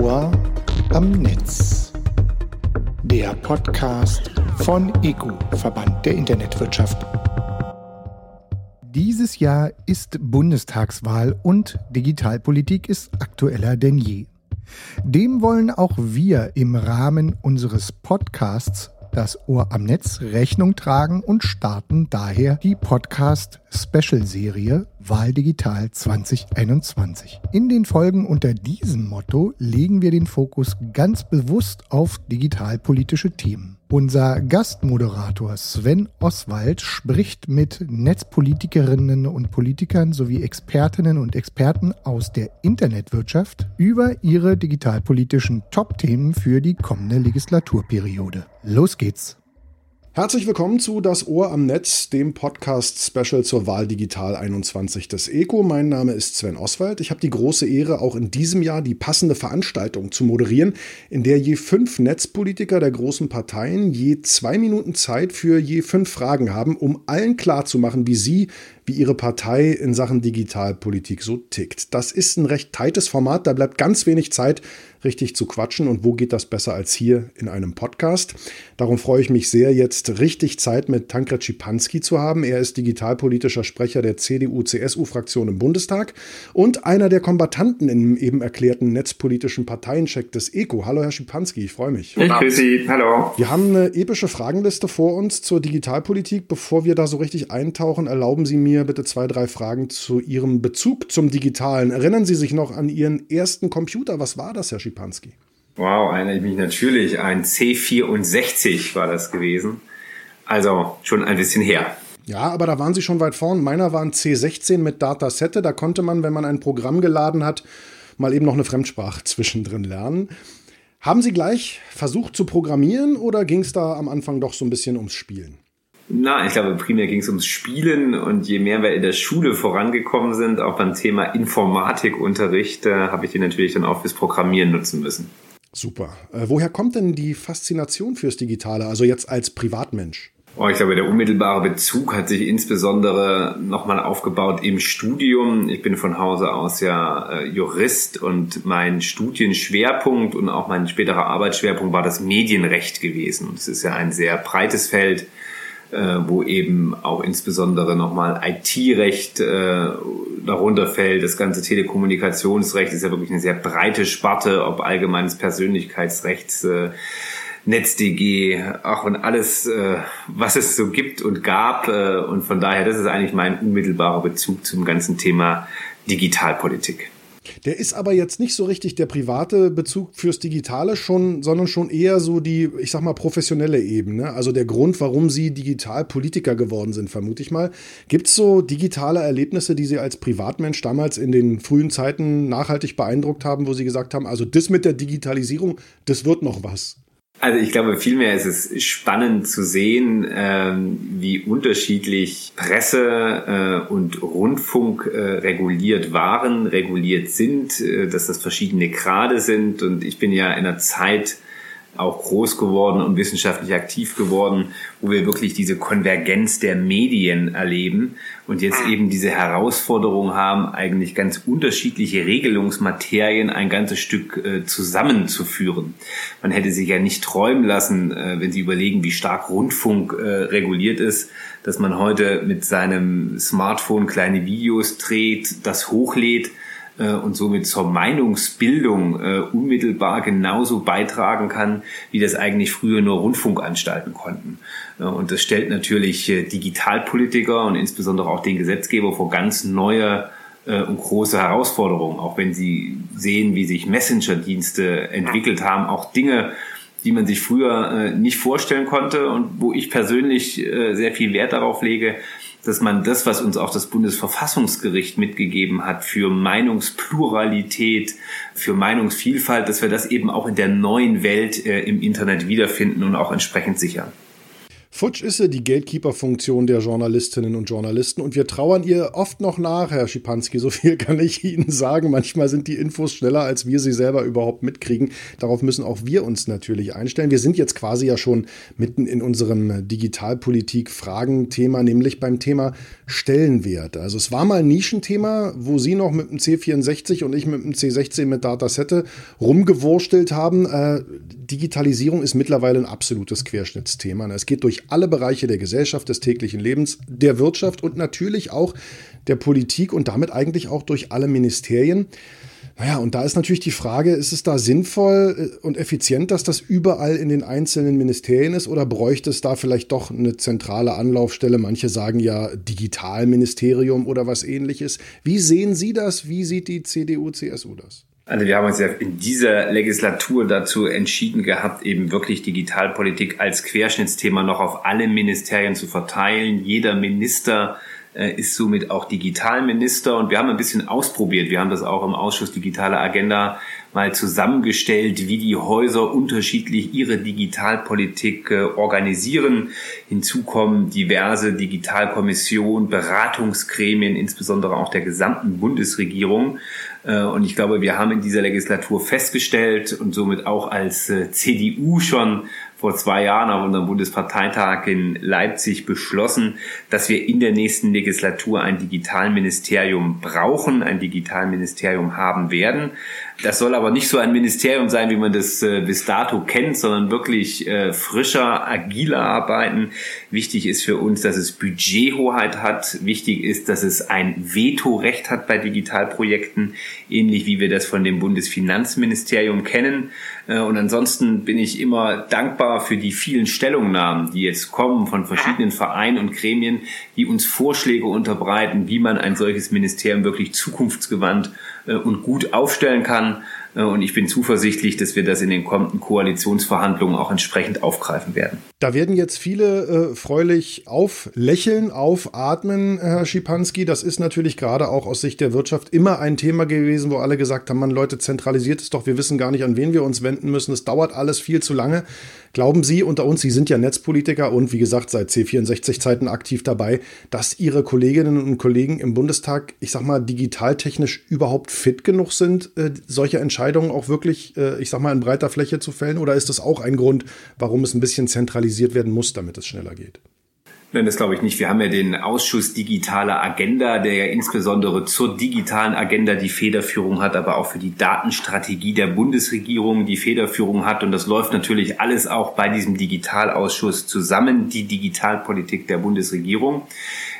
Ohr am Netz. Der Podcast von EGU, Verband der Internetwirtschaft. Dieses Jahr ist Bundestagswahl und Digitalpolitik ist aktueller denn je. Dem wollen auch wir im Rahmen unseres Podcasts das Ohr am Netz Rechnung tragen und starten daher die Podcast-Special-Serie Wahl Digital 2021. In den Folgen unter diesem Motto legen wir den Fokus ganz bewusst auf digitalpolitische Themen. Unser Gastmoderator Sven Oswald spricht mit Netzpolitikerinnen und Politikern sowie Expertinnen und Experten aus der Internetwirtschaft über ihre digitalpolitischen Top-Themen für die kommende Legislaturperiode. Los geht's! Herzlich willkommen zu Das Ohr am Netz, dem Podcast-Special zur Wahl Digital 21 des ECO. Mein Name ist Sven Oswald. Ich habe die große Ehre, auch in diesem Jahr die passende Veranstaltung zu moderieren, in der je fünf Netzpolitiker der großen Parteien je zwei Minuten Zeit für je fünf Fragen haben, um allen klarzumachen, wie sie wie ihre Partei in Sachen Digitalpolitik so tickt. Das ist ein recht tightes Format, da bleibt ganz wenig Zeit, richtig zu quatschen. Und wo geht das besser als hier in einem Podcast? Darum freue ich mich sehr, jetzt richtig Zeit mit Tankred Schipanski zu haben. Er ist digitalpolitischer Sprecher der CDU-CSU-Fraktion im Bundestag und einer der Kombatanten im eben erklärten netzpolitischen Parteiencheck des ECO. Hallo, Herr Schipanski, ich freue mich. Ich grüße Sie. Hallo. Wir haben eine epische Fragenliste vor uns zur Digitalpolitik. Bevor wir da so richtig eintauchen, erlauben Sie mir, mir bitte zwei, drei Fragen zu Ihrem Bezug zum Digitalen. Erinnern Sie sich noch an Ihren ersten Computer? Was war das, Herr Schipanski? Wow, erinnere ich mich natürlich. Ein C64 war das gewesen. Also schon ein bisschen her. Ja, aber da waren Sie schon weit vorn. Meiner war ein C16 mit Datasette. Da konnte man, wenn man ein Programm geladen hat, mal eben noch eine Fremdsprache zwischendrin lernen. Haben Sie gleich versucht zu programmieren oder ging es da am Anfang doch so ein bisschen ums Spielen? Na, ich glaube, primär ging es ums Spielen und je mehr wir in der Schule vorangekommen sind, auch beim Thema Informatikunterricht, äh, habe ich den natürlich dann auch fürs Programmieren nutzen müssen. Super. Äh, woher kommt denn die Faszination fürs Digitale, also jetzt als Privatmensch? Oh, ich glaube, der unmittelbare Bezug hat sich insbesondere nochmal aufgebaut im Studium. Ich bin von Hause aus ja äh, Jurist und mein Studienschwerpunkt und auch mein späterer Arbeitsschwerpunkt war das Medienrecht gewesen. Und es ist ja ein sehr breites Feld äh, wo eben auch insbesondere nochmal IT-Recht äh, darunter fällt. Das ganze Telekommunikationsrecht ist ja wirklich eine sehr breite Sparte, ob allgemeines Persönlichkeitsrecht, äh, NetzDG, auch und alles, äh, was es so gibt und gab. Äh, und von daher, das ist eigentlich mein unmittelbarer Bezug zum ganzen Thema Digitalpolitik. Der ist aber jetzt nicht so richtig der private Bezug fürs Digitale schon, sondern schon eher so die, ich sag mal, professionelle Ebene. Also der Grund, warum Sie Digitalpolitiker geworden sind, vermute ich mal. Gibt es so digitale Erlebnisse, die Sie als Privatmensch damals in den frühen Zeiten nachhaltig beeindruckt haben, wo Sie gesagt haben, also das mit der Digitalisierung, das wird noch was? Also ich glaube, vielmehr ist es spannend zu sehen, ähm, wie unterschiedlich Presse äh, und Rundfunk äh, reguliert waren, reguliert sind, äh, dass das verschiedene Grade sind. Und ich bin ja in einer Zeit auch groß geworden und wissenschaftlich aktiv geworden, wo wir wirklich diese Konvergenz der Medien erleben und jetzt eben diese Herausforderung haben, eigentlich ganz unterschiedliche Regelungsmaterien ein ganzes Stück äh, zusammenzuführen. Man hätte sich ja nicht träumen lassen, äh, wenn Sie überlegen, wie stark Rundfunk äh, reguliert ist, dass man heute mit seinem Smartphone kleine Videos dreht, das hochlädt äh, und somit zur Meinungsbildung äh, unmittelbar genauso beitragen kann, wie das eigentlich früher nur Rundfunkanstalten konnten. Äh, und das stellt natürlich äh, Digitalpolitiker und insbesondere auch den Gesetzgeber vor ganz neue äh, und große Herausforderungen, auch wenn sie sehen, wie sich Messenger-Dienste entwickelt haben, auch Dinge, die man sich früher äh, nicht vorstellen konnte und wo ich persönlich äh, sehr viel Wert darauf lege, dass man das, was uns auch das Bundesverfassungsgericht mitgegeben hat für Meinungspluralität, für Meinungsvielfalt, dass wir das eben auch in der neuen Welt äh, im Internet wiederfinden und auch entsprechend sichern. Futsch ist sie, die Gatekeeper-Funktion der Journalistinnen und Journalisten. Und wir trauern ihr oft noch nach, Herr Schipanski. So viel kann ich Ihnen sagen. Manchmal sind die Infos schneller, als wir sie selber überhaupt mitkriegen. Darauf müssen auch wir uns natürlich einstellen. Wir sind jetzt quasi ja schon mitten in unserem Digitalpolitik-Fragen-Thema, nämlich beim Thema Stellenwert. Also es war mal ein Nischenthema, wo Sie noch mit dem C64 und ich mit dem C16 mit Datasette rumgewurstelt haben. Äh, Digitalisierung ist mittlerweile ein absolutes Querschnittsthema. Es geht durch alle Bereiche der Gesellschaft, des täglichen Lebens, der Wirtschaft und natürlich auch der Politik und damit eigentlich auch durch alle Ministerien. Naja, und da ist natürlich die Frage, ist es da sinnvoll äh, und effizient, dass das überall in den einzelnen Ministerien ist oder bräuchte es da vielleicht doch eine zentrale Anlaufstelle? Manche sagen ja Digitalministerium oder was ähnliches. Wie sehen Sie das? Wie sieht die CDU, CSU das? Also wir haben uns ja in dieser Legislatur dazu entschieden gehabt, eben wirklich Digitalpolitik als Querschnittsthema noch auf alle Ministerien zu verteilen. Jeder Minister äh, ist somit auch Digitalminister und wir haben ein bisschen ausprobiert. Wir haben das auch im Ausschuss Digitale Agenda mal zusammengestellt, wie die Häuser unterschiedlich ihre Digitalpolitik äh, organisieren. Hinzu kommen diverse Digitalkommissionen, Beratungsgremien, insbesondere auch der gesamten Bundesregierung. Äh, und ich glaube, wir haben in dieser Legislatur festgestellt und somit auch als äh, CDU schon vor zwei Jahren auf unserem Bundesparteitag in Leipzig beschlossen, dass wir in der nächsten Legislatur ein Digitalministerium brauchen, ein Digitalministerium haben werden. Das soll aber nicht so ein Ministerium sein, wie man das äh, bis dato kennt, sondern wirklich äh, frischer, agiler arbeiten. Wichtig ist für uns, dass es Budgethoheit hat. Wichtig ist, dass es ein Vetorecht hat bei Digitalprojekten, ähnlich wie wir das von dem Bundesfinanzministerium kennen. Äh, und ansonsten bin ich immer dankbar für die vielen Stellungnahmen, die jetzt kommen von verschiedenen Vereinen und Gremien, die uns Vorschläge unterbreiten, wie man ein solches Ministerium wirklich zukunftsgewandt und gut aufstellen kann. Äh, und ich bin zuversichtlich, dass wir das in den kommenden Koalitionsverhandlungen auch entsprechend aufgreifen werden. Da werden jetzt viele äh, freulich auflächeln, aufatmen, Herr Schipanski. Das ist natürlich gerade auch aus Sicht der Wirtschaft immer ein Thema gewesen, wo alle gesagt haben, man Leute, zentralisiert es doch, wir wissen gar nicht, an wen wir uns wenden müssen. Es dauert alles viel zu lange. Glauben Sie unter uns, Sie sind ja Netzpolitiker und wie gesagt seit C64-Zeiten aktiv dabei, dass Ihre Kolleginnen und Kollegen im Bundestag, ich sag mal, digitaltechnisch überhaupt fit genug sind, äh, solche Entscheidungen auch wirklich, äh, ich sag mal, in breiter Fläche zu fällen? Oder ist das auch ein Grund, warum es ein bisschen zentralisiert werden muss, damit es schneller geht? Nein, das glaube ich nicht. Wir haben ja den Ausschuss Digitale Agenda, der ja insbesondere zur digitalen Agenda die Federführung hat, aber auch für die Datenstrategie der Bundesregierung die Federführung hat. Und das läuft natürlich alles auch bei diesem Digitalausschuss zusammen, die Digitalpolitik der Bundesregierung.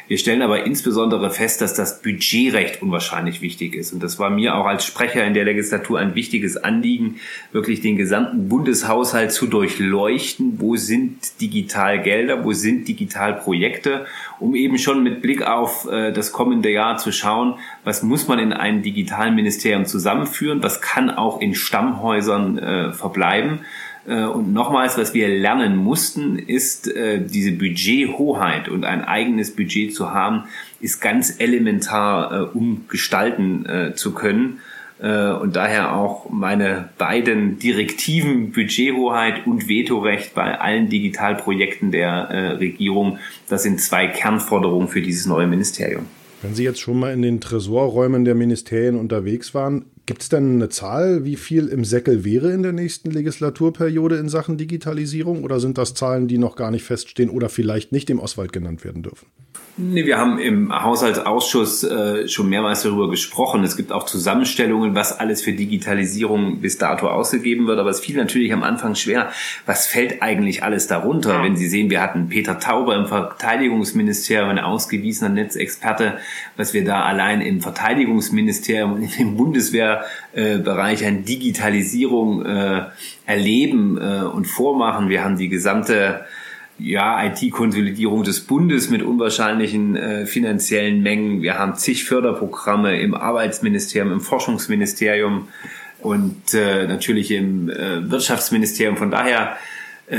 Wir stellen aber insbesondere fest, dass das Budgetrecht unwahrscheinlich wichtig ist. Und das war mir auch als Sprecher in der Legislatur ein wichtiges Anliegen, wirklich den gesamten Bundeshaushalt zu durchleuchten. Wo sind Digitalgelder? Wo sind Digitalprojekte? Um eben schon mit Blick auf äh, das kommende Jahr zu schauen, was muss man in einem Digitalministerium zusammenführen? Was kann auch in Stammhäusern äh, verbleiben? Äh, und nochmals, was wir lernen mussten, ist äh, diese Budgethoheit und ein eigenes Budget zu haben, ist ganz elementar, äh, um gestalten zu können. Und daher auch meine beiden Direktiven Budgethoheit und Vetorecht bei allen Digitalprojekten der Regierung. Das sind zwei Kernforderungen für dieses neue Ministerium. Wenn Sie jetzt schon mal in den Tresorräumen der Ministerien unterwegs waren, Gibt es denn eine Zahl, wie viel im Säckel wäre in der nächsten Legislaturperiode in Sachen Digitalisierung? Oder sind das Zahlen, die noch gar nicht feststehen oder vielleicht nicht im Oswald genannt werden dürfen? Nee, wir haben im Haushaltsausschuss äh, schon mehrmals darüber gesprochen. Es gibt auch Zusammenstellungen, was alles für Digitalisierung bis dato ausgegeben wird. Aber es fiel natürlich am Anfang schwer, was fällt eigentlich alles darunter? Wenn Sie sehen, wir hatten Peter Tauber im Verteidigungsministerium, ein ausgewiesener Netzexperte, was wir da allein im Verteidigungsministerium und Bundeswehrbereich an Digitalisierung äh, erleben äh, und vormachen. Wir haben die gesamte ja, IT-Konsolidierung des Bundes mit unwahrscheinlichen äh, finanziellen Mengen. Wir haben zig Förderprogramme im Arbeitsministerium, im Forschungsministerium und äh, natürlich im äh, Wirtschaftsministerium. Von daher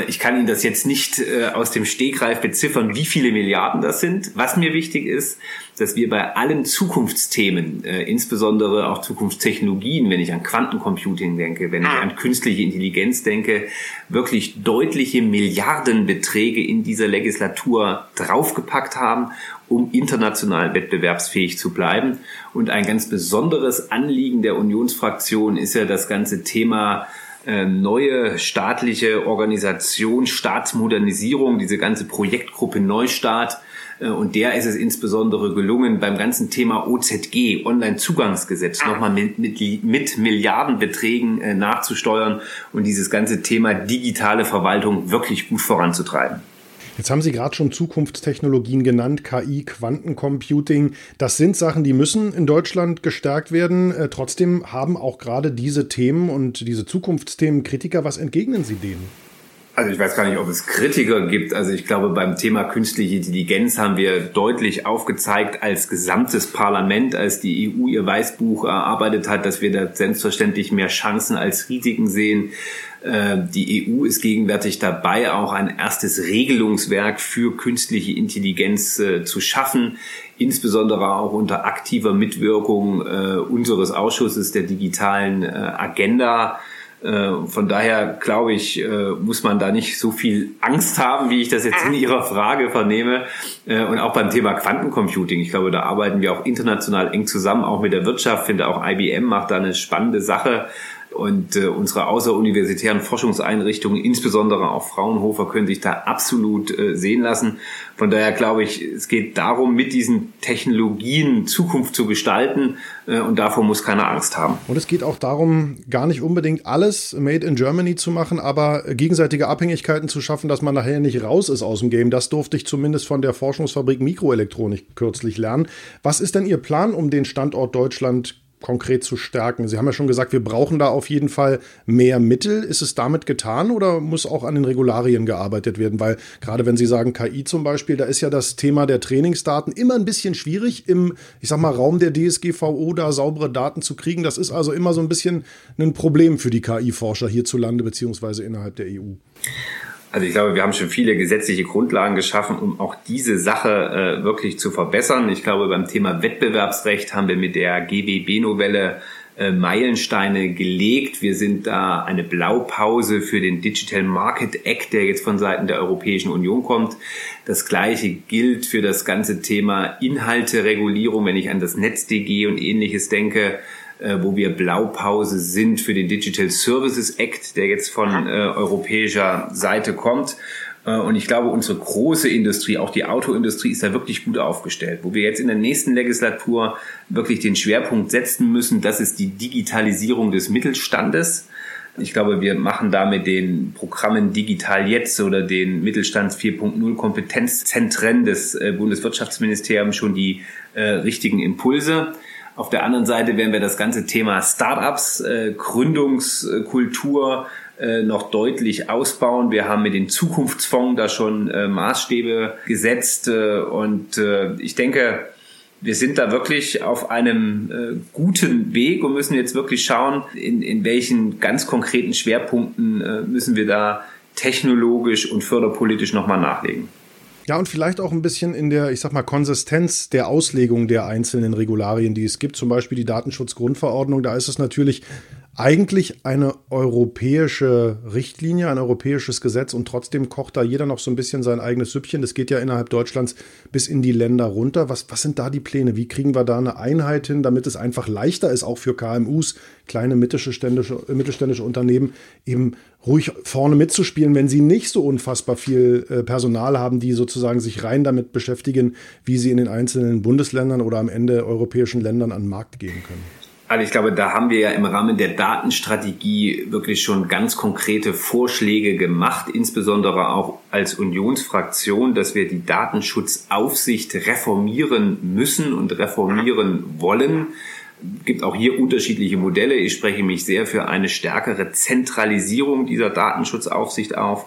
ich kann Ihnen das jetzt nicht äh, aus dem Stegreif beziffern, wie viele Milliarden das sind. Was mir wichtig ist, dass wir bei allen Zukunftsthemen, äh, insbesondere auch Zukunftstechnologien, wenn ich an Quantencomputing denke, wenn ich an künstliche Intelligenz denke, wirklich deutliche Milliardenbeträge in dieser Legislatur draufgepackt haben, um international wettbewerbsfähig zu bleiben. Und ein ganz besonderes Anliegen der Unionsfraktion ist ja das ganze Thema äh, neue staatliche Organisation, Staatsmodernisierung, diese ganze Projektgruppe Neustart. Äh, und der ist es insbesondere gelungen, beim ganzen Thema OZG, Online-Zugangsgesetz, nochmal mit, mit, mit Milliardenbeträgen äh, nachzusteuern und dieses ganze Thema digitale Verwaltung wirklich gut voranzutreiben. Jetzt haben Sie gerade schon Zukunftstechnologien genannt, KI, Quantencomputing. Das sind Sachen, die müssen in Deutschland gestärkt werden. Äh, trotzdem haben auch gerade diese Themen und diese Zukunftsthemen Kritiker. Was entgegnen Sie denen? Also ich weiß gar nicht, ob es Kritiker gibt. Also ich glaube, beim Thema künstliche Intelligenz haben wir deutlich aufgezeigt als gesamtes Parlament, als die EU ihr Weißbuch erarbeitet hat, dass wir da selbstverständlich mehr Chancen als Risiken sehen. Äh, die EU ist gegenwärtig dabei, auch ein erstes Regelungswerk für künstliche Intelligenz äh, zu schaffen, insbesondere auch unter aktiver Mitwirkung äh, unseres Ausschusses der digitalen Agenda. Von daher glaube ich, muss man da nicht so viel Angst haben, wie ich das jetzt in Ihrer Frage vernehme. Und auch beim Thema Quantencomputing. Ich glaube, da arbeiten wir auch international eng zusammen, auch mit der Wirtschaft. Ich finde auch IBM macht da eine spannende Sache. Und äh, unsere außeruniversitären Forschungseinrichtungen, insbesondere auch Fraunhofer, können sich da absolut äh, sehen lassen. Von daher glaube ich, es geht darum, mit diesen Technologien Zukunft zu gestalten äh, und davor muss keiner Angst haben. Und es geht auch darum, gar nicht unbedingt alles made in Germany zu machen, aber gegenseitige Abhängigkeiten zu schaffen, dass man nachher nicht raus ist aus dem Game. Das durfte ich zumindest von der Forschungsfabrik Mikroelektronik kürzlich lernen. Was ist denn Ihr Plan, um den Standort Deutschland konkret zu stärken? Sie haben ja schon gesagt, wir brauchen da auf jeden Fall mehr Mittel. Ist es damit getan oder muss auch an den Regularien gearbeitet werden? Weil gerade wenn Sie sagen KI zum Beispiel, da ist ja das Thema der Trainingsdaten immer ein bisschen schwierig im, ich sag mal, Raum der DSGVO da saubere Daten zu kriegen. Das ist also immer so ein bisschen ein Problem für die KI-Forscher hierzulande beziehungsweise innerhalb der EU. Also ich glaube, wir haben schon viele gesetzliche Grundlagen geschaffen, um auch diese Sache äh, wirklich zu verbessern. Ich glaube, beim Thema Wettbewerbsrecht haben wir mit der GWB-Novelle äh, Meilensteine gelegt. Wir sind da eine Blaupause für den Digital Market Act, der jetzt von Seiten der Europäischen Union kommt. Das Gleiche gilt für das ganze Thema Inhalteregulierung, wenn ich an das NetzDG und ähnliches denke wo wir Blaupause sind für den Digital Services Act, der jetzt von äh, europäischer Seite kommt. Äh, und ich glaube, unsere große Industrie, auch die Autoindustrie, ist da wirklich gut aufgestellt. Wo wir jetzt in der nächsten Legislatur wirklich den Schwerpunkt setzen müssen, das ist die Digitalisierung des Mittelstandes. Ich glaube, wir machen da mit den Programmen Digital Jetzt oder den Mittelstands 4.0 Kompetenzzentren des äh, Bundeswirtschaftsministeriums schon die äh, richtigen Impulse. Auf der anderen Seite werden wir das ganze Thema Startups, äh, Gründungskultur äh, noch deutlich ausbauen. Wir haben mit dem Zukunftsfonds da schon äh, Maßstäbe gesetzt äh, und äh, ich denke, wir sind da wirklich auf einem äh, guten Weg und müssen jetzt wirklich schauen, in, in welchen ganz konkreten Schwerpunkten äh, müssen wir da technologisch und förderpolitisch nochmal nachlegen. Ja, und vielleicht auch ein bisschen in der, ich sag mal, Konsistenz der Auslegung der einzelnen Regularien, die es gibt. Zum Beispiel die Datenschutzgrundverordnung. Da ist es natürlich eigentlich eine europäische Richtlinie, ein europäisches Gesetz und trotzdem kocht da jeder noch so ein bisschen sein eigenes Süppchen. Das geht ja innerhalb Deutschlands bis in die Länder runter. Was, was sind da die Pläne? Wie kriegen wir da eine Einheit hin, damit es einfach leichter ist, auch für KMUs, kleine mittelständische, mittelständische Unternehmen, eben ruhig vorne mitzuspielen, wenn sie nicht so unfassbar viel äh, Personal haben, die sozusagen sich rein damit beschäftigen, wie sie in den einzelnen Bundesländern oder am Ende europäischen Ländern an den Markt gehen können. Also ich glaube, da haben wir ja im Rahmen der Datenstrategie wirklich schon ganz konkrete Vorschläge gemacht, insbesondere auch als Unionsfraktion, dass wir die Datenschutzaufsicht reformieren müssen und reformieren wollen. Es gibt auch hier unterschiedliche Modelle. Ich spreche mich sehr für eine stärkere Zentralisierung dieser Datenschutzaufsicht auf.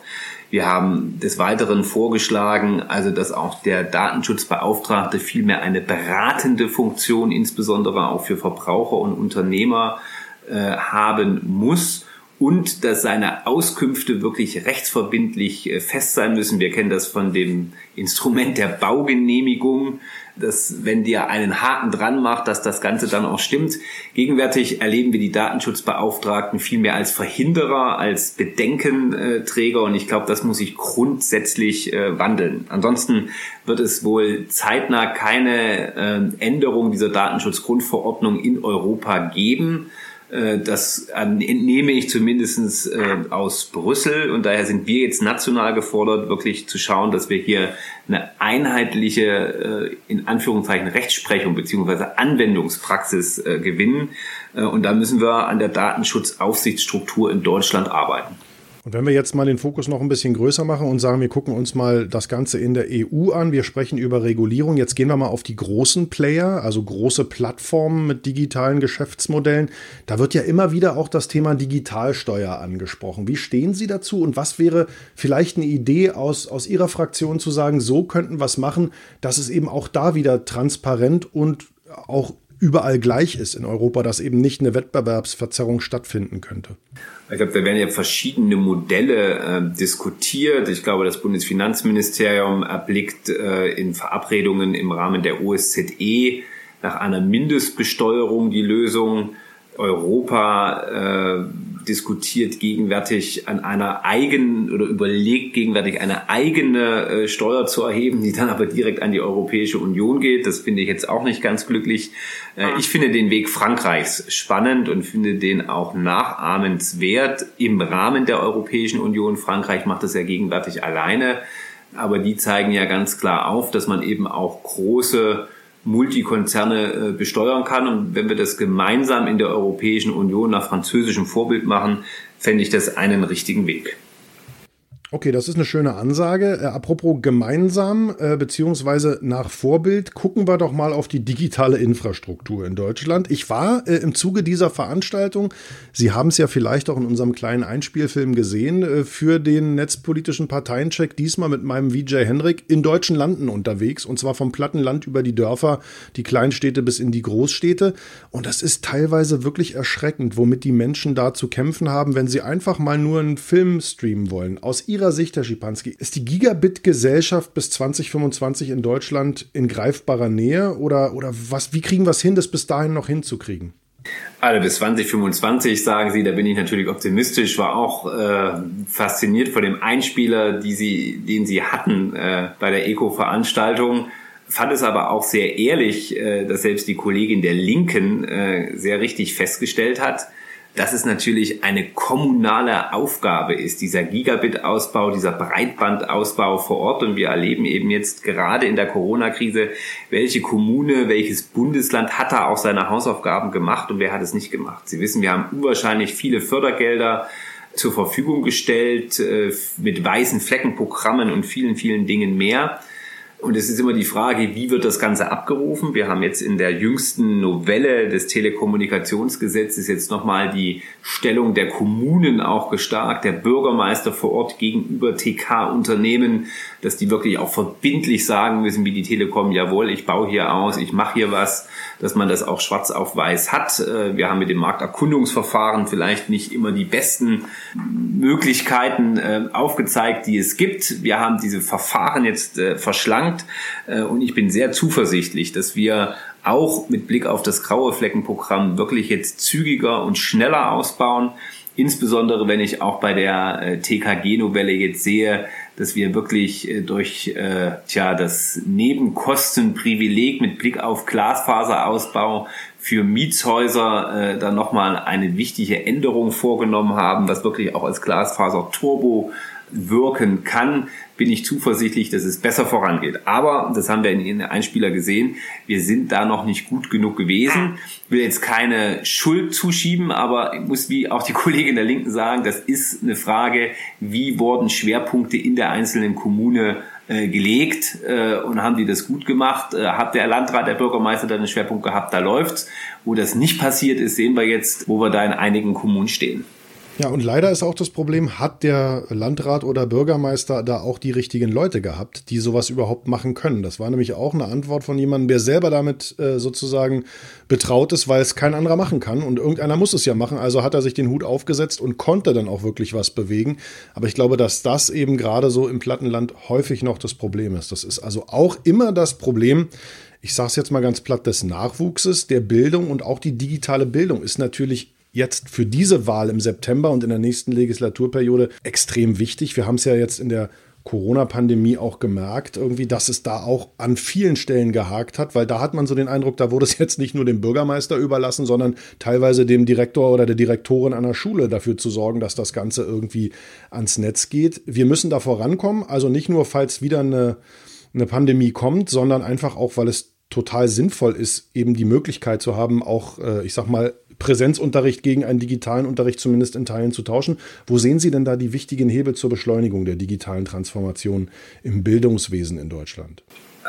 Wir haben des Weiteren vorgeschlagen, also dass auch der Datenschutzbeauftragte vielmehr eine beratende Funktion, insbesondere auch für Verbraucher und Unternehmer, äh, haben muss und dass seine Auskünfte wirklich rechtsverbindlich äh, fest sein müssen. Wir kennen das von dem Instrument der Baugenehmigung, dass wenn dir einen Haken dran macht, dass das Ganze dann auch stimmt. Gegenwärtig erleben wir die Datenschutzbeauftragten viel mehr als Verhinderer, als Bedenkenträger und ich glaube, das muss sich grundsätzlich äh, wandeln. Ansonsten wird es wohl zeitnah keine äh, Änderung dieser Datenschutzgrundverordnung in Europa geben. Äh, das entnehme ich zumindest äh, aus Brüssel und daher sind wir jetzt national gefordert, wirklich zu schauen, dass wir hier eine einheitliche, äh, in Anführungszeichen, Rechtsprechung beziehungsweise Anwendungspraxis gewinnen. Und da müssen wir an der Datenschutzaufsichtsstruktur in Deutschland arbeiten. Und wenn wir jetzt mal den Fokus noch ein bisschen größer machen und sagen, wir gucken uns mal das Ganze in der EU an, wir sprechen über Regulierung, jetzt gehen wir mal auf die großen Player, also große Plattformen mit digitalen Geschäftsmodellen. Da wird ja immer wieder auch das Thema Digitalsteuer angesprochen. Wie stehen Sie dazu und was wäre vielleicht eine Idee aus, aus Ihrer Fraktion zu sagen, so könnten wir es machen, dass es eben auch da wieder transparent und auch überall gleich ist in Europa, dass eben nicht eine Wettbewerbsverzerrung stattfinden könnte? Ich glaube, da werden ja verschiedene Modelle äh, diskutiert. Ich glaube, das Bundesfinanzministerium erblickt äh, in Verabredungen im Rahmen der OSZE nach einer Mindestbesteuerung die Lösung. Europa äh, diskutiert gegenwärtig an einer eigenen oder überlegt gegenwärtig eine eigene äh, Steuer zu erheben, die dann aber direkt an die Europäische Union geht. Das finde ich jetzt auch nicht ganz glücklich. Äh, ich finde den Weg Frankreichs spannend und finde den auch nachahmenswert im Rahmen der Europäischen Union. Frankreich macht das ja gegenwärtig alleine, aber die zeigen ja ganz klar auf, dass man eben auch große Multikonzerne äh, besteuern kann. Und wenn wir das gemeinsam in der Europäischen Union nach französischem Vorbild machen, fände ich das einen richtigen Weg. Okay, das ist eine schöne Ansage. Äh, apropos gemeinsam äh, beziehungsweise nach Vorbild, gucken wir doch mal auf die digitale Infrastruktur in Deutschland. Ich war äh, im Zuge dieser Veranstaltung, Sie haben es ja vielleicht auch in unserem kleinen Einspielfilm gesehen, äh, für den netzpolitischen Parteiencheck diesmal mit meinem VJ Henrik in deutschen Landen unterwegs und zwar vom Plattenland über die Dörfer, die Kleinstädte bis in die Großstädte. Und das ist teilweise wirklich erschreckend, womit die Menschen da zu kämpfen haben, wenn sie einfach mal nur einen Film streamen wollen. Aus Ihrer Sicht, Herr Schipanski, ist die Gigabit-Gesellschaft bis 2025 in Deutschland in greifbarer Nähe oder, oder was, wie kriegen wir es hin, das bis dahin noch hinzukriegen? Alle bis 2025 sagen Sie, da bin ich natürlich optimistisch, war auch äh, fasziniert von dem Einspieler, die Sie, den Sie hatten äh, bei der Eco-Veranstaltung. Fand es aber auch sehr ehrlich, äh, dass selbst die Kollegin der Linken äh, sehr richtig festgestellt hat, dass es natürlich eine kommunale Aufgabe ist, dieser Gigabit-Ausbau, dieser Breitbandausbau vor Ort. Und wir erleben eben jetzt gerade in der Corona-Krise, welche Kommune, welches Bundesland hat da auch seine Hausaufgaben gemacht und wer hat es nicht gemacht. Sie wissen, wir haben unwahrscheinlich viele Fördergelder zur Verfügung gestellt äh, mit weißen Fleckenprogrammen und vielen, vielen Dingen mehr. Und es ist immer die Frage, wie wird das Ganze abgerufen? Wir haben jetzt in der jüngsten Novelle des Telekommunikationsgesetzes jetzt nochmal die Stellung der Kommunen auch gestärkt, der Bürgermeister vor Ort gegenüber TK-Unternehmen, dass die wirklich auch verbindlich sagen müssen, wie die Telekom, jawohl, ich baue hier aus, ich mache hier was, dass man das auch schwarz auf weiß hat. Äh, wir haben mit dem Markterkundungsverfahren vielleicht nicht immer die besten Möglichkeiten äh, aufgezeigt, die es gibt. Wir haben diese Verfahren jetzt äh, verschlankt und ich bin sehr zuversichtlich, dass wir auch mit Blick auf das graue Fleckenprogramm wirklich jetzt zügiger und schneller ausbauen. Insbesondere wenn ich auch bei der TKG-Novelle jetzt sehe, dass wir wirklich äh, durch äh, tja, das Nebenkostenprivileg mit Blick auf Glasfaserausbau für Mietshäuser äh, dann nochmal eine wichtige Änderung vorgenommen haben, was wirklich auch als Glasfaser Turbo wirken kann, bin ich zuversichtlich, dass es besser vorangeht. Aber, das haben wir in den Einspieler gesehen, wir sind da noch nicht gut genug gewesen. Ich will jetzt keine Schuld zuschieben, aber ich muss wie auch die Kollegin der Linken sagen, das ist eine Frage, wie wurden Schwerpunkte in der einzelnen Kommune äh, gelegt äh, und haben die das gut gemacht. Äh, hat der Landrat, der Bürgermeister da einen Schwerpunkt gehabt, da läuft's. Wo das nicht passiert ist, sehen wir jetzt, wo wir da in einigen Kommunen stehen. Ja, und leider ist auch das Problem, hat der Landrat oder Bürgermeister da auch die richtigen Leute gehabt, die sowas überhaupt machen können? Das war nämlich auch eine Antwort von jemandem, der selber damit äh, sozusagen betraut ist, weil es kein anderer machen kann. Und irgendeiner muss es ja machen. Also hat er sich den Hut aufgesetzt und konnte dann auch wirklich was bewegen. Aber ich glaube, dass das eben gerade so im Plattenland häufig noch das Problem ist. Das ist also auch immer das Problem, ich sage es jetzt mal ganz platt, des Nachwuchses, der Bildung und auch die digitale Bildung ist natürlich jetzt für diese Wahl im September und in der nächsten Legislaturperiode extrem wichtig. Wir haben es ja jetzt in der Corona-Pandemie auch gemerkt, irgendwie, dass es da auch an vielen Stellen gehakt hat, weil da hat man so den Eindruck, da wurde es jetzt nicht nur dem Bürgermeister überlassen, sondern teilweise dem Direktor oder der Direktorin einer Schule dafür zu sorgen, dass das Ganze irgendwie ans Netz geht. Wir müssen da vorankommen, also nicht nur, falls wieder eine, eine Pandemie kommt, sondern einfach auch, weil es total sinnvoll ist, eben die Möglichkeit zu haben, auch, äh, ich sag mal, Präsenzunterricht gegen einen digitalen Unterricht zumindest in Teilen zu tauschen. Wo sehen Sie denn da die wichtigen Hebel zur Beschleunigung der digitalen Transformation im Bildungswesen in Deutschland?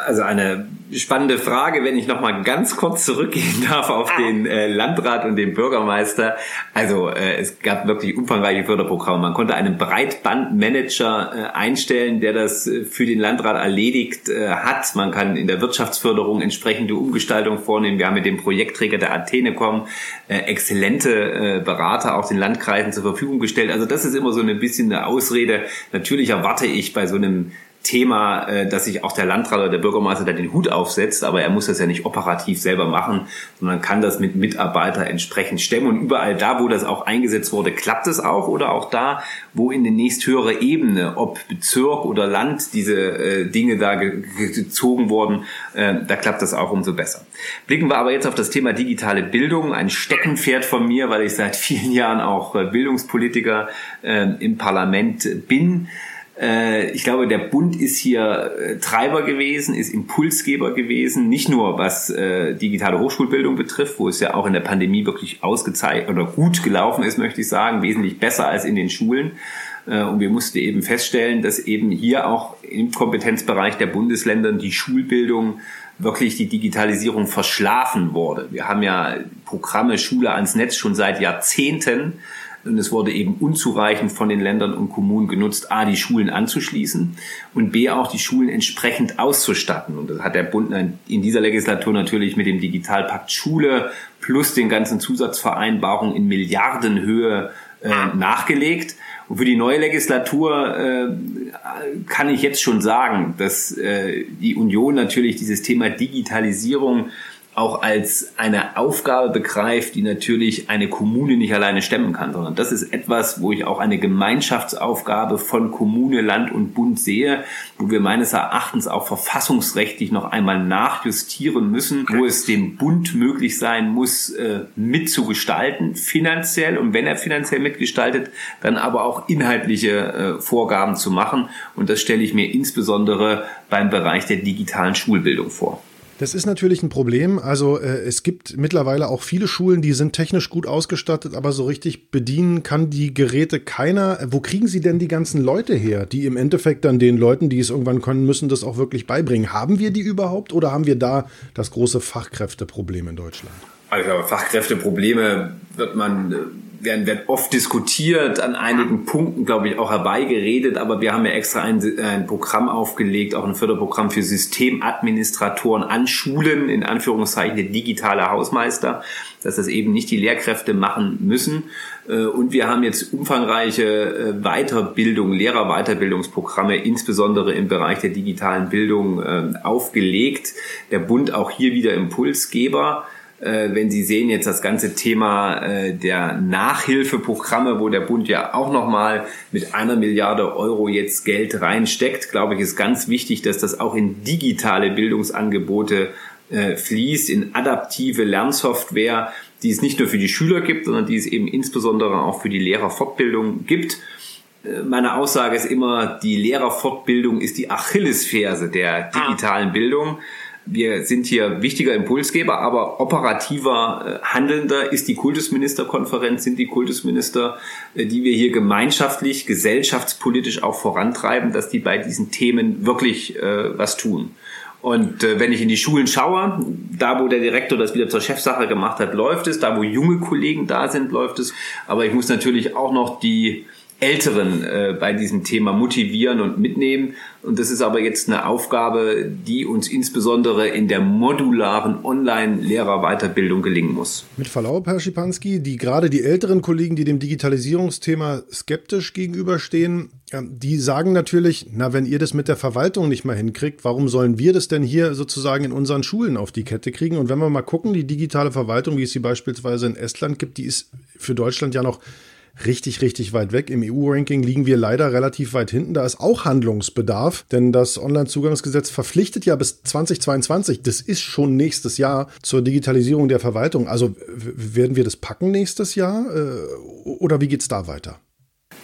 Also eine spannende Frage, wenn ich noch mal ganz kurz zurückgehen darf auf den äh, Landrat und den Bürgermeister. Also äh, es gab wirklich umfangreiche Förderprogramme. Man konnte einen Breitbandmanager äh, einstellen, der das äh, für den Landrat erledigt äh, hat. Man kann in der Wirtschaftsförderung entsprechende Umgestaltung vornehmen. Wir haben mit dem Projektträger der Athenecom äh, exzellente Berater auch den Landkreisen zur Verfügung gestellt. Also das ist immer so ein bisschen eine Ausrede. Natürlich erwarte ich bei so einem Thema, äh, dass sich auch der Landrat oder der Bürgermeister da den Hut aufsetzt, aber er muss das ja nicht operativ selber machen, sondern kann das mit Mitarbeiter entsprechend stemmen. Und überall da, wo das auch eingesetzt wurde, klappt es auch oder auch da, wo in die nächsthöhere Ebene, ob Bezirk oder Land, diese äh, Dinge da gezogen wurden, äh, da klappt das auch umso besser. Blicken wir aber jetzt auf das Thema digitale Bildung, ein Steckenpferd von mir, weil ich seit vielen Jahren auch äh, Bildungspolitiker äh, im Parlament bin. Äh, ich glaube, der Bund ist hier äh, Treiber gewesen, ist Impulsgeber gewesen, nicht nur was äh, digitale Hochschulbildung betrifft, wo es ja auch in der Pandemie wirklich ausgezeichnet oder gut gelaufen ist, möchte ich sagen, wesentlich besser als in den Schulen. Und wir mussten eben feststellen, dass eben hier auch im Kompetenzbereich der Bundesländer die Schulbildung wirklich die Digitalisierung verschlafen wurde. Wir haben ja Programme Schule ans Netz schon seit Jahrzehnten und es wurde eben unzureichend von den Ländern und Kommunen genutzt, A, die Schulen anzuschließen und B, auch die Schulen entsprechend auszustatten. Und das hat der Bund in dieser Legislatur natürlich mit dem Digitalpakt Schule plus den ganzen Zusatzvereinbarungen in Milliardenhöhe äh, nachgelegt. Und für die neue Legislatur äh, kann ich jetzt schon sagen, dass äh, die Union natürlich dieses Thema Digitalisierung auch als eine Aufgabe begreift, die natürlich eine Kommune nicht alleine stemmen kann, sondern das ist etwas, wo ich auch eine Gemeinschaftsaufgabe von Kommune, Land und Bund sehe, wo wir meines Erachtens auch verfassungsrechtlich noch einmal nachjustieren müssen, wo es dem Bund möglich sein muss, äh, mitzugestalten, finanziell und wenn er finanziell mitgestaltet, dann aber auch inhaltliche äh, Vorgaben zu machen. Und das stelle ich mir insbesondere beim Bereich der digitalen Schulbildung vor. Das ist natürlich ein Problem. Also äh, es gibt mittlerweile auch viele Schulen, die sind technisch gut ausgestattet, aber so richtig bedienen kann die Geräte keiner. Wo kriegen Sie denn die ganzen Leute her, die im Endeffekt dann den Leuten, die es irgendwann können müssen, das auch wirklich beibringen? Haben wir die überhaupt oder haben wir da das große Fachkräfteproblem in Deutschland? Also Fachkräfteprobleme wird man werden, werden oft diskutiert, an einigen Punkten, glaube ich, auch herbeigeredet, aber wir haben ja extra ein, ein Programm aufgelegt, auch ein Förderprogramm für Systemadministratoren an Schulen, in Anführungszeichen der digitale Hausmeister, dass das eben nicht die Lehrkräfte machen müssen. Äh, und wir haben jetzt umfangreiche äh, Weiterbildung, Lehrerweiterbildungsprogramme, insbesondere im Bereich der digitalen Bildung, äh, aufgelegt. Der Bund auch hier wieder Impulsgeber äh, wenn Sie sehen jetzt das ganze Thema äh, der Nachhilfeprogramme, wo der Bund ja auch nochmal mit einer Milliarde Euro jetzt Geld reinsteckt, glaube ich, ist ganz wichtig, dass das auch in digitale Bildungsangebote äh, fließt, in adaptive Lernsoftware, die es nicht nur für die Schüler gibt, sondern die es eben insbesondere auch für die Lehrerfortbildung gibt. Äh, meine Aussage ist immer, die Lehrerfortbildung ist die Achillesferse der digitalen Bildung wir sind hier wichtiger Impulsgeber, aber operativer äh, Handelnder ist die Kultusministerkonferenz, sind die Kultusminister, äh, die wir hier gemeinschaftlich, gesellschaftspolitisch auch vorantreiben, dass die bei diesen Themen wirklich äh, was tun. Und äh, wenn ich in die Schulen schaue, da wo der Direktor das wieder zur Chefsache gemacht hat, läuft es. Da wo junge Kollegen da sind, läuft es. Aber ich muss natürlich auch noch die Älteren äh, bei diesem Thema motivieren und mitnehmen. Und das ist aber jetzt eine Aufgabe, die uns insbesondere in der modularen Online-Lehrerweiterbildung gelingen muss. Mit Verlaub, Herr Schipanski, die gerade die älteren Kollegen, die dem Digitalisierungsthema skeptisch gegenüberstehen, die sagen natürlich, na, wenn ihr das mit der Verwaltung nicht mal hinkriegt, warum sollen wir das denn hier sozusagen in unseren Schulen auf die Kette kriegen? Und wenn wir mal gucken, die digitale Verwaltung, wie es sie beispielsweise in Estland gibt, die ist für Deutschland ja noch richtig, richtig weit weg. Im EU-Ranking liegen wir leider relativ weit hinten. Da ist auch Handlungsbedarf, denn das Onlinezugangsgesetz verpflichtet ja bis 2022, das ist schon nächstes Jahr, zur Digitalisierung der Verwaltung. Also werden wir das packen nächstes Jahr äh, oder wie geht es da weiter?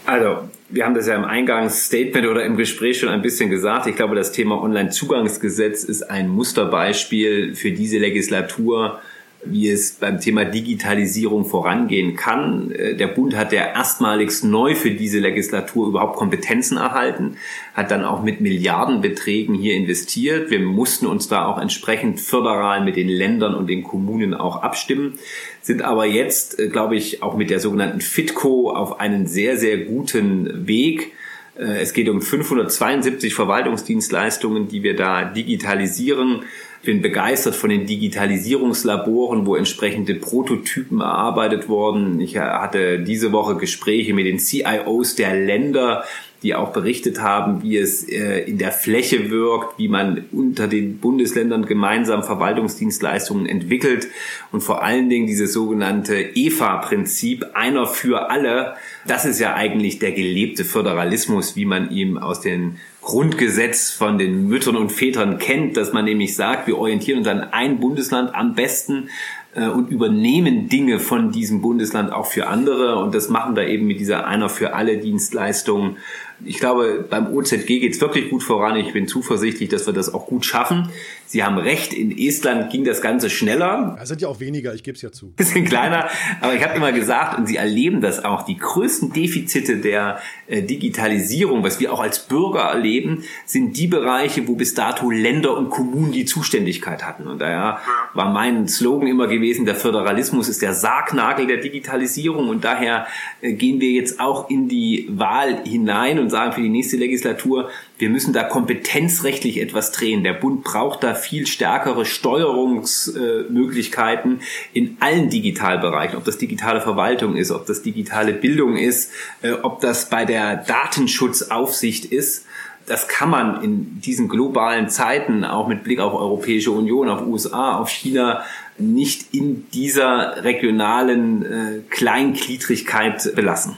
Also, wir haben das ja im Eingangsstatement oder im Gespräch schon ein bisschen gesagt. Ich glaube, das Thema Onlinezugangsgesetz ist ein Musterbeispiel für diese Legislatur, wie es beim Thema Digitalisierung vorangehen kann. Äh, der Bund hat ja erstmalig neu für diese Legislatur überhaupt Kompetenzen erhalten, hat dann auch mit Milliardenbeträgen hier investiert. Wir mussten uns da auch entsprechend föderal mit den Ländern und den Kommunen auch abstimmen, sind aber jetzt, äh, glaube ich, auch mit der sogenannten FITCO auf einen sehr, sehr guten Weg. Äh, es geht um 572 Verwaltungsdienstleistungen, die wir da digitalisieren bin begeistert von den Digitalisierungslaboren, wo entsprechende Prototypen erarbeitet wurden. Ich hatte diese Woche Gespräche mit den CIOs der Länder, die auch berichtet haben, wie es äh, in der Fläche wirkt, wie man unter den Bundesländern gemeinsam Verwaltungsdienstleistungen entwickelt und vor allen Dingen dieses sogenannte EFA-Prinzip, einer für alle, das ist ja eigentlich der gelebte Föderalismus, wie man ihm aus den Grundgesetz von den Müttern und Vätern kennt, dass man nämlich sagt, wir orientieren uns an ein Bundesland am besten äh, und übernehmen Dinge von diesem Bundesland auch für andere. Und das machen wir eben mit dieser einer für alle Dienstleistung ich glaube, beim OZG geht es wirklich gut voran. Ich bin zuversichtlich, dass wir das auch gut schaffen. Sie haben recht, in Estland ging das Ganze schneller. Es sind ja auch weniger, ich gebe es ja zu. Bisschen kleiner, aber ich habe immer gesagt, und Sie erleben das auch, die größten Defizite der äh, Digitalisierung, was wir auch als Bürger erleben, sind die Bereiche, wo bis dato Länder und Kommunen die Zuständigkeit hatten. Und daher war mein Slogan immer gewesen, der Föderalismus ist der Sargnagel der Digitalisierung und daher äh, gehen wir jetzt auch in die Wahl hinein und sagen für die nächste Legislatur, wir müssen da kompetenzrechtlich etwas drehen. Der Bund braucht da viel stärkere Steuerungsmöglichkeiten in allen Digitalbereichen, ob das digitale Verwaltung ist, ob das digitale Bildung ist, äh, ob das bei der Datenschutzaufsicht ist. Das kann man in diesen globalen Zeiten, auch mit Blick auf Europäische Union, auf USA, auf China, nicht in dieser regionalen äh, Kleingliedrigkeit belassen.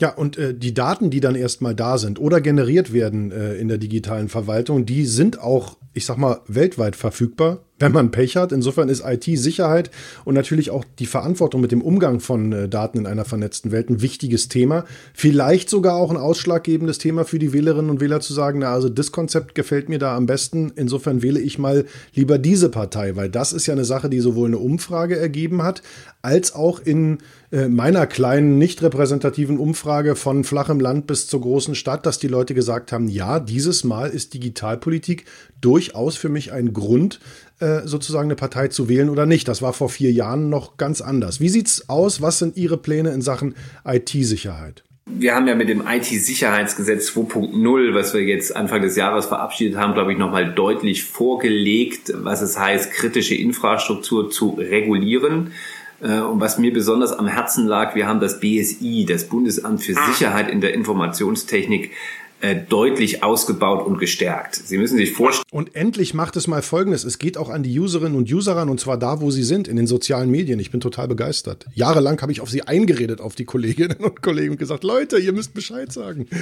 Ja, und äh, die Daten, die dann erstmal da sind oder generiert werden äh, in der digitalen Verwaltung, die sind auch, ich sag mal, weltweit verfügbar wenn man Pech hat. Insofern ist IT-Sicherheit und natürlich auch die Verantwortung mit dem Umgang von äh, Daten in einer vernetzten Welt ein wichtiges Thema. Vielleicht sogar auch ein ausschlaggebendes Thema für die Wählerinnen und Wähler zu sagen, na also das Konzept gefällt mir da am besten. Insofern wähle ich mal lieber diese Partei, weil das ist ja eine Sache, die sowohl eine Umfrage ergeben hat, als auch in äh, meiner kleinen, nicht repräsentativen Umfrage von flachem Land bis zur großen Stadt, dass die Leute gesagt haben, ja, dieses Mal ist Digitalpolitik durchaus für mich ein Grund, sozusagen eine Partei zu wählen oder nicht. Das war vor vier Jahren noch ganz anders. Wie sieht's aus? Was sind Ihre Pläne in Sachen IT-Sicherheit? Wir haben ja mit dem IT-Sicherheitsgesetz 2.0, was wir jetzt Anfang des Jahres verabschiedet haben, glaube ich, nochmal deutlich vorgelegt, was es heißt, kritische Infrastruktur zu regulieren. Äh, und was mir besonders am Herzen lag, wir haben das BSI, das Bundesamt für ah. Sicherheit in der Informationstechnik, äh, deutlich ausgebaut und gestärkt. Sie müssen sich vorstellen. Und endlich macht es mal Folgendes. Es geht auch an die Userinnen und User ran und zwar da, wo sie sind, in den sozialen Medien. Ich bin total begeistert. Jahrelang habe ich auf sie eingeredet, auf die Kolleginnen und Kollegen und gesagt, Leute, ihr müsst Bescheid sagen.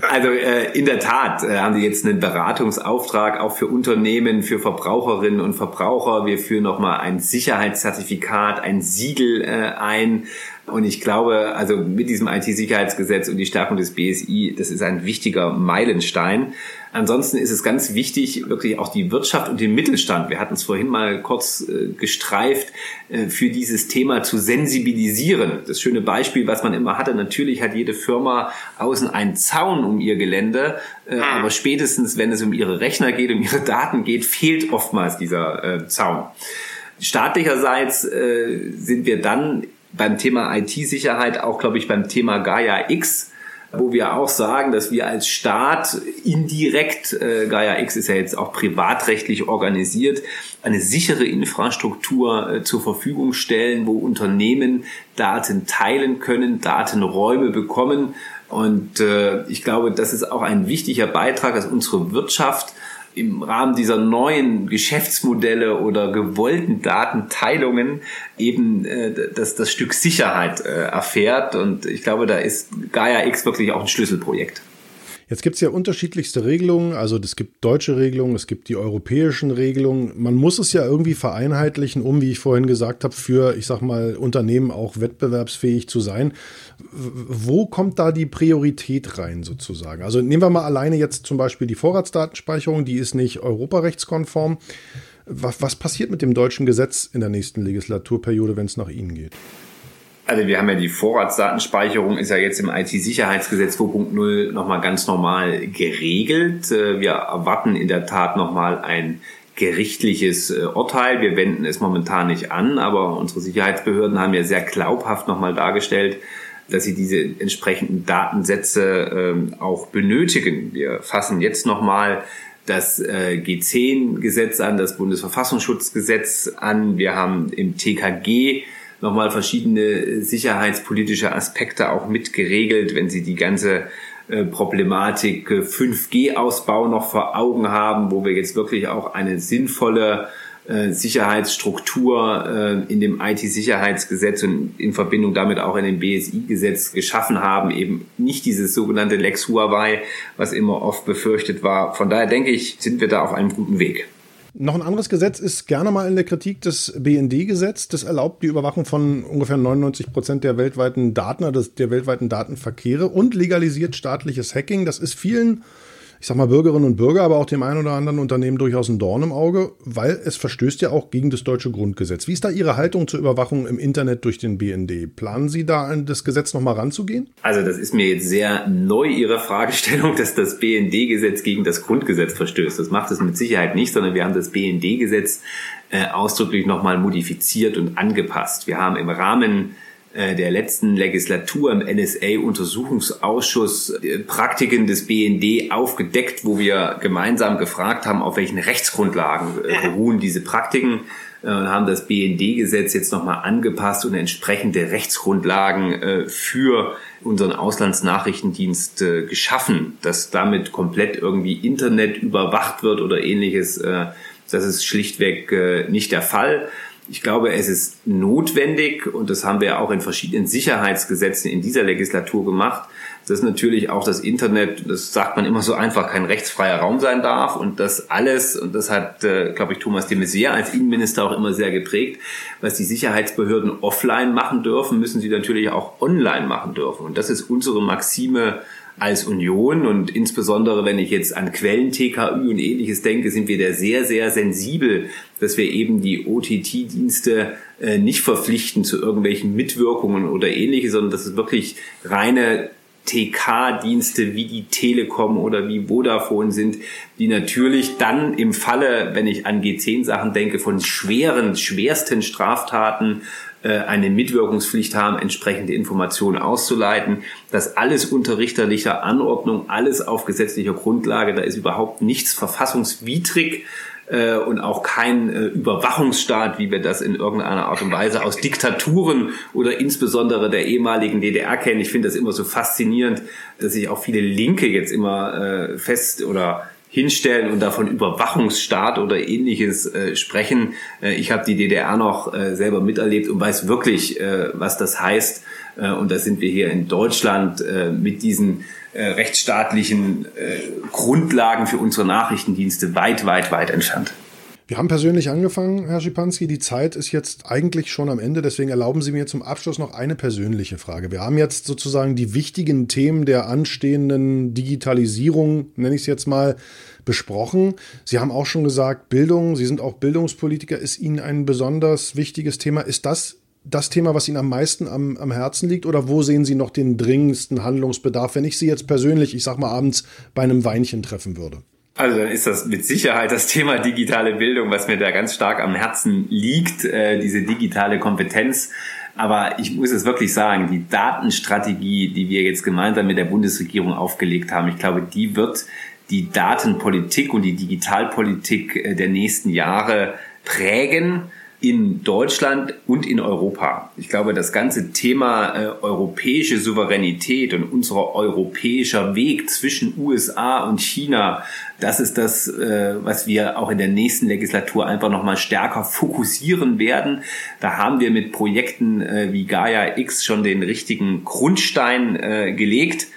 Also äh, in der Tat äh, haben Sie jetzt einen Beratungsauftrag auch für Unternehmen, für Verbraucherinnen und Verbraucher. Wir führen nochmal ein Sicherheitszertifikat, ein Siegel äh, ein Und ich glaube, also mit diesem IT-Sicherheitsgesetz und die Stärkung des BSI, das ist ein wichtiger Meilenstein. Ansonsten ist es ganz wichtig, wirklich auch die Wirtschaft und den Mittelstand, wir hatten es vorhin mal kurz äh, gestreift, äh, für dieses Thema zu sensibilisieren. Das schöne Beispiel, was man immer hatte, natürlich hat jede Firma außen einen Zaun um ihr Gelände, äh, mhm. aber spätestens, wenn es um ihre Rechner geht, um ihre Daten geht, fehlt oftmals dieser Zaun. Staatlicherseits sind wir dann beim Thema IT-Sicherheit auch, glaube ich, beim Thema Gaia X wo wir auch sagen, dass wir als Staat indirekt, äh, Gaia X ist ja jetzt auch privatrechtlich organisiert, eine sichere Infrastruktur äh, zur Verfügung stellen, wo Unternehmen Daten teilen können, Datenräume bekommen. Und äh, ich glaube, das ist auch ein wichtiger Beitrag, dass unsere Wirtschaft im Rahmen dieser neuen Geschäftsmodelle oder gewollten Datenteilungen eben äh, das, das Stück Sicherheit äh, erfährt. Und ich glaube, da ist Gaia X wirklich auch ein Schlüsselprojekt. Jetzt gibt es ja unterschiedlichste Regelungen. Also es gibt deutsche Regelungen, es gibt die europäischen Regelungen. Man muss es ja irgendwie vereinheitlichen, um, wie ich vorhin gesagt habe, für, ich sag mal, Unternehmen auch wettbewerbsfähig zu sein. Wo kommt da die Priorität rein sozusagen? Also nehmen wir mal alleine jetzt zum Beispiel die Vorratsdatenspeicherung, die ist nicht europarechtskonform. Was, was passiert mit dem deutschen Gesetz in der nächsten Legislaturperiode, wenn es nach Ihnen geht? Also wir haben ja die Vorratsdatenspeicherung, ist ja jetzt im IT-Sicherheitsgesetz 2.0 nochmal ganz normal geregelt. Äh, wir erwarten in der Tat nochmal ein gerichtliches äh, Urteil. Wir wenden es momentan nicht an, aber unsere Sicherheitsbehörden haben ja sehr glaubhaft nochmal dargestellt, dass sie diese entsprechenden Datensätze ähm, auch benötigen. Wir fassen jetzt nochmal das äh, G10-Gesetz an, das Bundesverfassungsschutzgesetz an. Wir haben im TKG nochmal verschiedene sicherheitspolitische Aspekte auch mit geregelt, wenn Sie die ganze äh, Problematik 5G-Ausbau äh, noch vor Augen haben, wo wir jetzt wirklich auch eine sinnvolle äh, Sicherheitsstruktur in dem IT-Sicherheitsgesetz und in Verbindung damit auch in dem BSI-Gesetz geschaffen haben, eben nicht dieses sogenannte Lex Huawei, was immer oft befürchtet war. Von daher denke ich, sind wir da auf einem guten Weg. Noch ein anderes Gesetz ist gerne mal in der Kritik das BND-Gesetz. Das erlaubt die Überwachung von ungefähr 99 Prozent der weltweiten Daten, also der weltweiten Datenverkehre und legalisiert staatliches Hacking. Das ist vielen ich sag mal, Bürgerinnen und Bürger, aber auch dem einen oder anderen Unternehmen durchaus ein Dorn im Auge, weil es verstößt ja auch gegen das deutsche Grundgesetz. Wie ist da Ihre Haltung zur Überwachung im Internet durch den BND? Planen Sie da an das Gesetz nochmal ranzugehen? Also das ist mir jetzt sehr neu, Ihre Fragestellung, dass das BND-Gesetz gegen das Grundgesetz verstößt. Das macht es mit Sicherheit nicht, sondern wir haben das BND-Gesetz äh, ausdrücklich nochmal modifiziert und angepasst. Wir haben im Rahmen der letzten Legislatur im NSA-Untersuchungsausschuss äh, Praktiken des BND aufgedeckt, wo wir gemeinsam gefragt haben, auf welchen Rechtsgrundlagen äh, beruhen diese Praktiken und haben das BND-Gesetz jetzt nochmal angepasst und entsprechende Rechtsgrundlagen für unseren Auslandsnachrichtendienst geschaffen, dass damit komplett irgendwie Internet überwacht wird oder ähnliches. Das ist schlichtweg nicht der Fall. Ich glaube, es ist notwendig, und das haben wir auch in verschiedenen Sicherheitsgesetzen in dieser Legislatur gemacht, dass natürlich auch das Internet, das sagt man immer so einfach, kein rechtsfreier Raum sein darf und das alles, und das hat, äh, glaube ich, Thomas de Maizière als Innenminister auch immer sehr geprägt, was die Sicherheitsbehörden offline machen dürfen, müssen sie natürlich auch online machen dürfen. Und das ist unsere Maxime als Union und insbesondere wenn ich jetzt an Quellen TKÜ und ähnliches denke, sind wir da sehr, sehr sensibel, dass wir eben die OTT-Dienste äh, nicht verpflichten zu irgendwelchen Mitwirkungen oder ähnliches, sondern dass es wirklich reine TK-Dienste wie die Telekom oder wie Vodafone sind, die natürlich dann im Falle, wenn ich an G10-Sachen denke, von schweren, schwersten Straftaten äh, eine Mitwirkungspflicht haben, entsprechende Informationen auszuleiten. Das alles unter richterlicher Anordnung, alles auf gesetzlicher Grundlage. Da ist überhaupt nichts verfassungswidrig äh, und auch kein äh, Überwachungsstaat, wie wir das in irgendeiner Art und Weise aus Diktaturen oder insbesondere der ehemaligen DDR kennen. Ich finde das immer so faszinierend, dass sich auch viele Linke jetzt immer fest oder hinstellen und davon Überwachungsstaat oder ähnliches äh, sprechen. Äh, ich habe die DDR noch äh, selber miterlebt und weiß wirklich, äh, was das heißt. Äh, und da sind wir hier in Deutschland äh, mit diesen rechtsstaatlichen Grundlagen für unsere Nachrichtendienste weit, weit, weit entfernt. Wir haben persönlich angefangen, Herr Schipanski. Die Zeit ist jetzt eigentlich schon am Ende. Deswegen erlauben Sie mir zum Abschluss noch eine persönliche Frage. Wir haben jetzt sozusagen die wichtigen Themen der anstehenden Digitalisierung, nenne ich es jetzt mal, besprochen. Sie haben auch schon gesagt, Bildung, Sie sind auch Bildungspolitiker, ist Ihnen ein besonders wichtiges Thema. Ist das das Thema, was Ihnen am meisten am, am Herzen liegt? Oder wo sehen Sie noch den dringendsten Handlungsbedarf, wenn ich Sie jetzt persönlich, ich sag mal, abends bei einem Weinchen treffen würde? Also dann ist das mit Sicherheit das Thema digitale Bildung, was mir da ganz stark am Herzen liegt, äh, diese digitale Kompetenz. Aber ich muss es wirklich sagen, die Datenstrategie, die wir jetzt gemeinsam mit der Bundesregierung aufgelegt haben, ich glaube, die wird die Datenpolitik und die Digitalpolitik äh, der nächsten Jahre prägen in Deutschland und in Europa. Ich glaube, das ganze Thema äh, europäische Souveränität und unser europäischer Weg zwischen USA und China, das ist das, äh, was wir auch in der nächsten Legislatur einfach nochmal stärker fokussieren werden. Da haben wir mit Projekten äh, wie Gaia X schon den richtigen Grundstein äh, gelegt.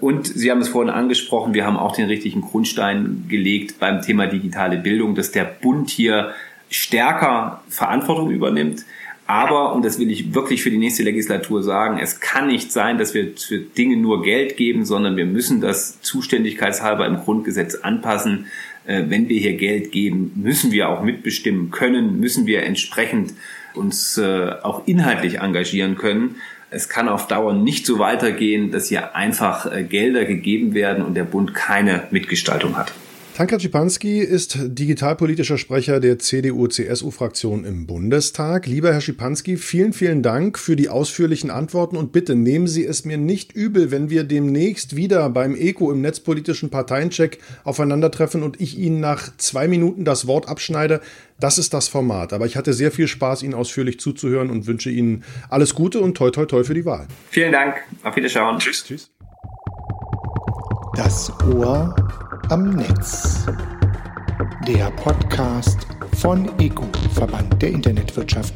Und Sie haben es vorhin angesprochen, wir haben auch den richtigen Grundstein gelegt beim Thema digitale Bildung, dass der Bund hier stärker Verantwortung übernimmt. Aber, und das will ich wirklich für die nächste Legislatur sagen, es kann nicht sein, dass wir für Dinge nur Geld geben, sondern wir müssen das zuständigkeitshalber im Grundgesetz anpassen. Äh, wenn wir hier Geld geben, müssen wir auch mitbestimmen können, müssen wir entsprechend uns äh, auch inhaltlich engagieren können. Es kann auf Dauer nicht so weitergehen, dass hier einfach äh, Gelder gegeben werden und der Bund keine Mitgestaltung hat. Tanka Schipanski ist digitalpolitischer Sprecher der CDU-CSU-Fraktion im Bundestag. Lieber Herr Schipanski, vielen, vielen Dank für die ausführlichen Antworten und bitte nehmen Sie es mir nicht übel, wenn wir demnächst wieder beim ECO im netzpolitischen Parteiencheck aufeinandertreffen und ich Ihnen nach zwei Minuten das Wort abschneide. Das ist das Format. Aber ich hatte sehr viel Spaß, Ihnen ausführlich zuzuhören und wünsche Ihnen alles Gute und toi toi toi für die Wahl. Vielen Dank. Auf Wiederschauen. Tschüss. Tschüss. Das Ohr am Netz. Der Podcast von EGU, Verband der Internetwirtschaft